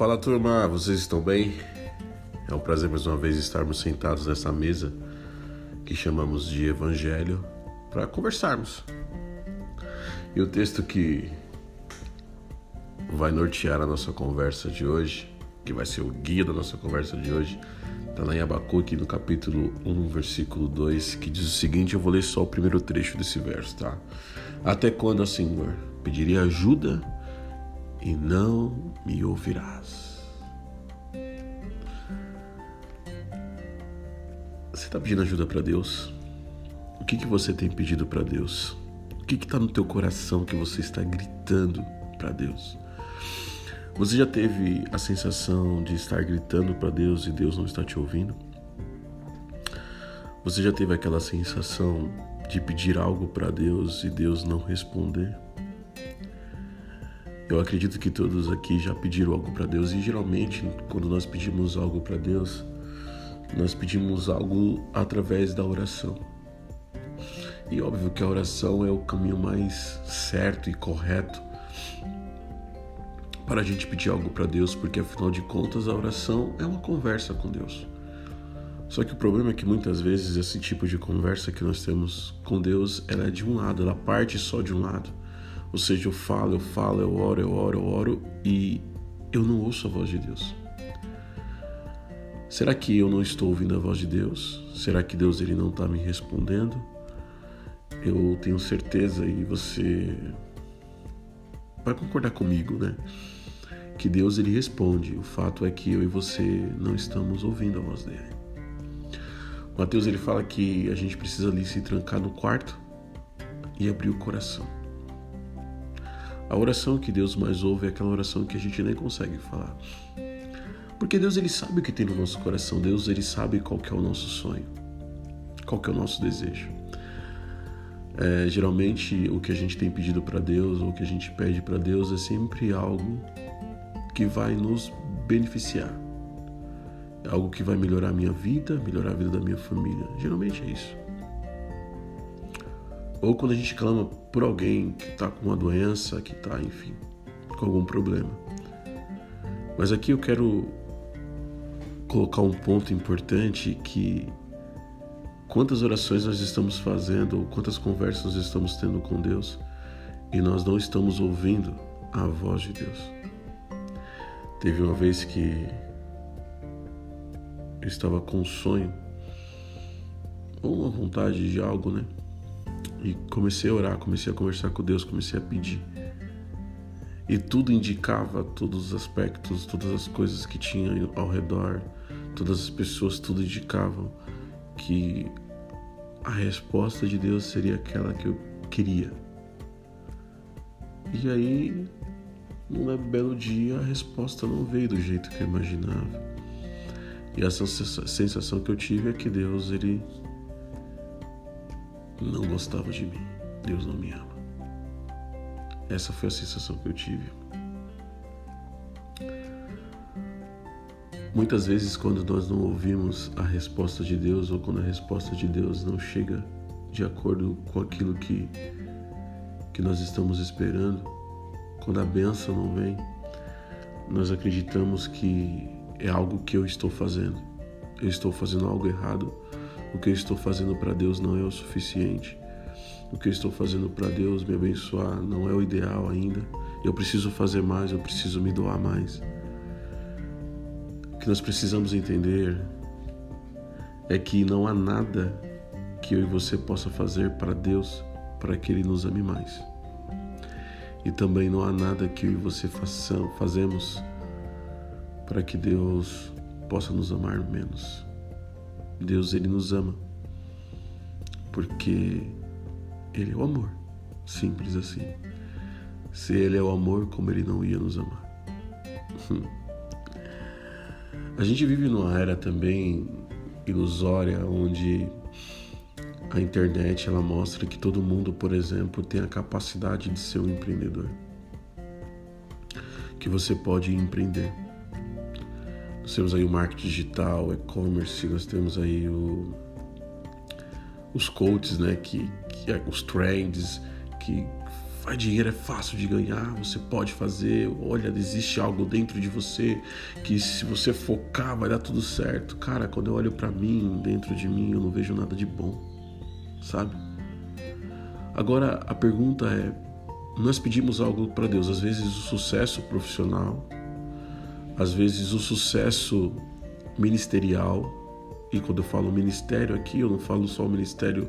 Fala turma, vocês estão bem? É um prazer mais uma vez estarmos sentados nessa mesa que chamamos de Evangelho para conversarmos. E o texto que vai nortear a nossa conversa de hoje, que vai ser o guia da nossa conversa de hoje, está lá em Abacuque, no capítulo 1, versículo 2, que diz o seguinte: eu vou ler só o primeiro trecho desse verso, tá? Até quando, Senhor, pediria ajuda e não me ouvirás. Você está pedindo ajuda para Deus? O que, que você tem pedido para Deus? O que está no teu coração que você está gritando para Deus? Você já teve a sensação de estar gritando para Deus e Deus não está te ouvindo? Você já teve aquela sensação de pedir algo para Deus e Deus não responder? Eu acredito que todos aqui já pediram algo para Deus e geralmente quando nós pedimos algo para Deus, nós pedimos algo através da oração. E óbvio que a oração é o caminho mais certo e correto para a gente pedir algo para Deus, porque afinal de contas a oração é uma conversa com Deus. Só que o problema é que muitas vezes esse tipo de conversa que nós temos com Deus, ela é de um lado, ela parte só de um lado. Ou seja, eu falo, eu falo, eu oro, eu oro, eu oro e eu não ouço a voz de Deus. Será que eu não estou ouvindo a voz de Deus? Será que Deus ele não está me respondendo? Eu tenho certeza e você vai concordar comigo, né? Que Deus ele responde. O fato é que eu e você não estamos ouvindo a voz dele. Mateus ele fala que a gente precisa ali se trancar no quarto e abrir o coração. A oração que Deus mais ouve é aquela oração que a gente nem consegue falar. Porque Deus ele sabe o que tem no nosso coração. Deus ele sabe qual é o nosso sonho, qual é o nosso desejo. É, geralmente o que a gente tem pedido para Deus ou o que a gente pede para Deus é sempre algo que vai nos beneficiar. É algo que vai melhorar a minha vida, melhorar a vida da minha família. Geralmente é isso. Ou quando a gente clama por alguém que está com uma doença, que está, enfim, com algum problema. Mas aqui eu quero colocar um ponto importante que quantas orações nós estamos fazendo, ou quantas conversas nós estamos tendo com Deus e nós não estamos ouvindo a voz de Deus. Teve uma vez que eu estava com um sonho ou uma vontade de algo, né? E comecei a orar, comecei a conversar com Deus, comecei a pedir. E tudo indicava, todos os aspectos, todas as coisas que tinha ao redor, todas as pessoas, tudo indicavam que a resposta de Deus seria aquela que eu queria. E aí, num belo dia, a resposta não veio do jeito que eu imaginava. E essa sensação que eu tive é que Deus, ele não gostava de mim. Deus não me ama. Essa foi a sensação que eu tive. Muitas vezes, quando nós não ouvimos a resposta de Deus ou quando a resposta de Deus não chega de acordo com aquilo que, que nós estamos esperando, quando a benção não vem, nós acreditamos que é algo que eu estou fazendo. Eu estou fazendo algo errado o que eu estou fazendo para Deus não é o suficiente. O que eu estou fazendo para Deus me abençoar não é o ideal ainda. Eu preciso fazer mais, eu preciso me doar mais. O que nós precisamos entender é que não há nada que eu e você possa fazer para Deus para que Ele nos ame mais. E também não há nada que eu e você façam, fazemos para que Deus possa nos amar menos. Deus ele nos ama porque ele é o amor, simples assim. Se ele é o amor, como ele não ia nos amar? A gente vive numa era também ilusória onde a internet ela mostra que todo mundo, por exemplo, tem a capacidade de ser um empreendedor. Que você pode empreender nós temos aí o marketing digital, e-commerce, nós temos aí o, os coaches, né, que, que, é, os trends que Vai, dinheiro é fácil de ganhar, você pode fazer. Olha, existe algo dentro de você que se você focar vai dar tudo certo. Cara, quando eu olho para mim, dentro de mim, eu não vejo nada de bom, sabe? Agora a pergunta é: nós pedimos algo para Deus, às vezes o sucesso profissional, às vezes o sucesso ministerial, e quando eu falo ministério aqui, eu não falo só o ministério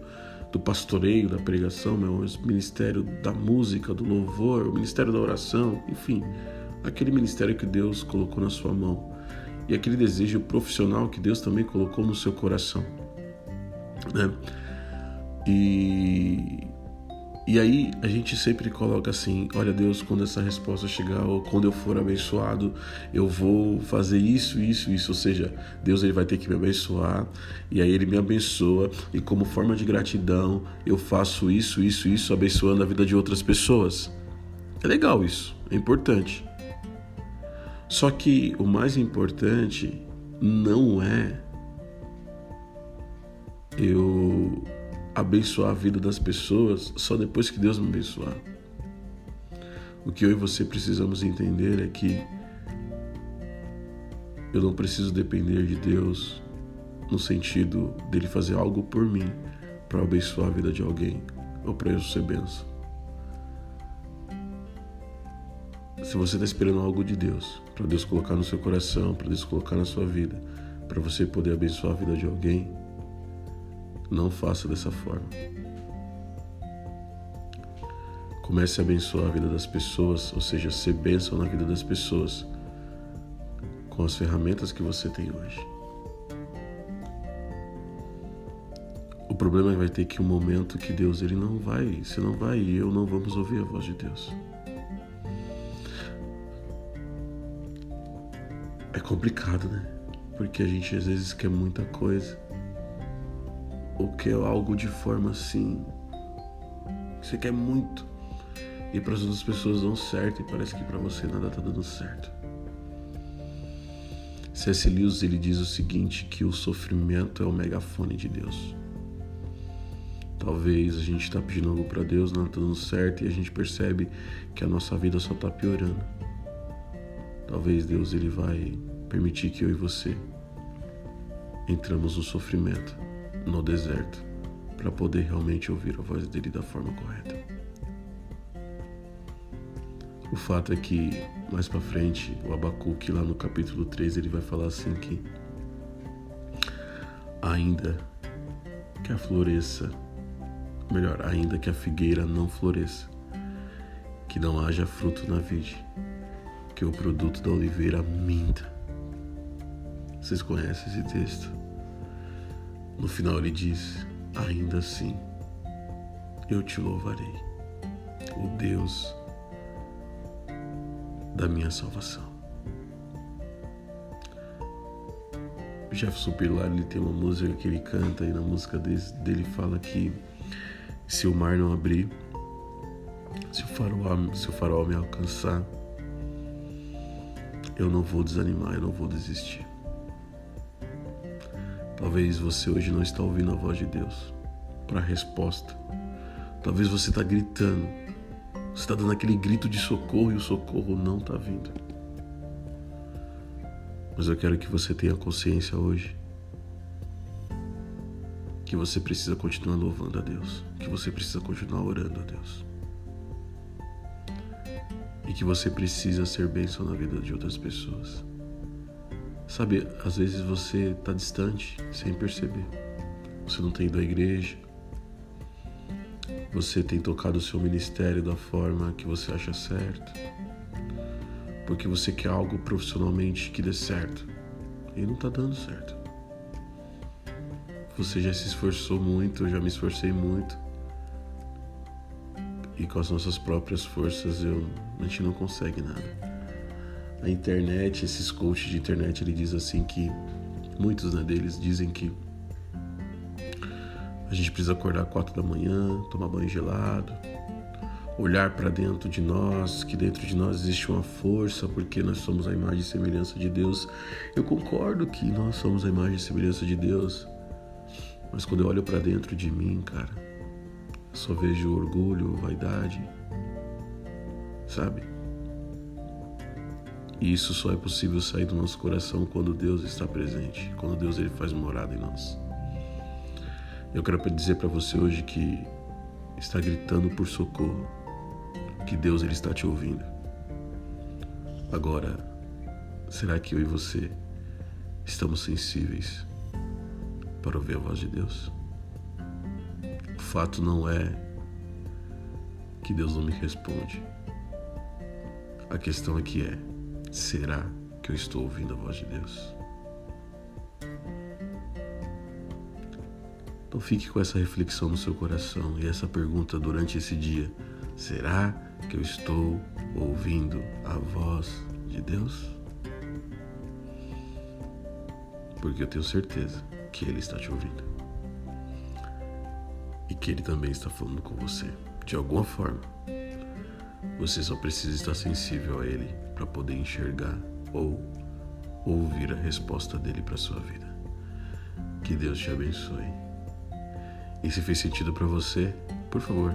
do pastoreio, da pregação, mas o ministério da música, do louvor, o ministério da oração, enfim, aquele ministério que Deus colocou na sua mão e aquele desejo profissional que Deus também colocou no seu coração, né? E e aí a gente sempre coloca assim: olha, Deus, quando essa resposta chegar, ou quando eu for abençoado, eu vou fazer isso, isso, isso. Ou seja, Deus ele vai ter que me abençoar, e aí ele me abençoa, e como forma de gratidão, eu faço isso, isso, isso, abençoando a vida de outras pessoas. É legal isso, é importante. Só que o mais importante não é eu abençoar a vida das pessoas só depois que Deus me abençoar. O que eu e você precisamos entender é que eu não preciso depender de Deus no sentido dele fazer algo por mim para abençoar a vida de alguém ou para eu ser benção. Se você está esperando algo de Deus, para Deus colocar no seu coração, para Deus colocar na sua vida, para você poder abençoar a vida de alguém, não faça dessa forma. Comece a abençoar a vida das pessoas, ou seja, ser bênção na vida das pessoas com as ferramentas que você tem hoje. O problema é que vai ter que um momento que Deus ele não vai, se não vai e eu não vamos ouvir a voz de Deus. É complicado, né? Porque a gente às vezes quer muita coisa ou quer algo de forma assim que você quer muito e para as outras pessoas dão certo e parece que para você nada está dando certo. C.S. Lewis ele diz o seguinte que o sofrimento é o megafone de Deus. Talvez a gente está pedindo algo para Deus, não está dando certo e a gente percebe que a nossa vida só está piorando. Talvez Deus ele vai permitir que eu e você entramos no sofrimento no deserto para poder realmente ouvir a voz dele da forma correta. O fato é que mais para frente, o Abacuque lá no capítulo 3, ele vai falar assim que ainda que a floresça, melhor, ainda que a figueira não floresça, que não haja fruto na vide, que o produto da oliveira minta. Vocês conhecem esse texto? No final ele diz: Ainda assim, eu te louvarei, o Deus da minha salvação. Jefferson Pilar ele tem uma música que ele canta e na música dele fala que se o mar não abrir, se o farol, se o farol me alcançar, eu não vou desanimar, eu não vou desistir. Talvez você hoje não está ouvindo a voz de Deus para a resposta. Talvez você está gritando. Você está dando aquele grito de socorro e o socorro não está vindo. Mas eu quero que você tenha consciência hoje que você precisa continuar louvando a Deus, que você precisa continuar orando a Deus. E que você precisa ser bênção na vida de outras pessoas. Sabe, às vezes você está distante sem perceber. Você não tem ido à igreja. Você tem tocado o seu ministério da forma que você acha certo. Porque você quer algo profissionalmente que dê certo. E não está dando certo. Você já se esforçou muito, eu já me esforcei muito. E com as nossas próprias forças eu, a gente não consegue nada a internet, esses coaches de internet, ele diz assim que muitos né, deles dizem que a gente precisa acordar quatro da manhã, tomar banho gelado, olhar para dentro de nós, que dentro de nós existe uma força, porque nós somos a imagem e semelhança de Deus. Eu concordo que nós somos a imagem e semelhança de Deus, mas quando eu olho para dentro de mim, cara, eu só vejo orgulho, vaidade, sabe? E isso só é possível sair do nosso coração quando Deus está presente, quando Deus ele faz morada em nós. Eu quero dizer para você hoje que está gritando por socorro, que Deus ele está te ouvindo. Agora, será que eu e você estamos sensíveis para ouvir a voz de Deus? O fato não é que Deus não me responde. A questão é que é, será que eu estou ouvindo a voz de Deus? Então fique com essa reflexão no seu coração e essa pergunta durante esse dia: será que eu estou ouvindo a voz de Deus? Porque eu tenho certeza que Ele está te ouvindo e que Ele também está falando com você de alguma forma. Você só precisa estar sensível a Ele para poder enxergar ou ouvir a resposta dele para sua vida. Que Deus te abençoe. E se fez sentido para você, por favor,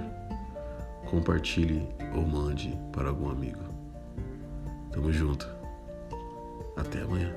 compartilhe ou mande para algum amigo. Tamo junto. Até amanhã.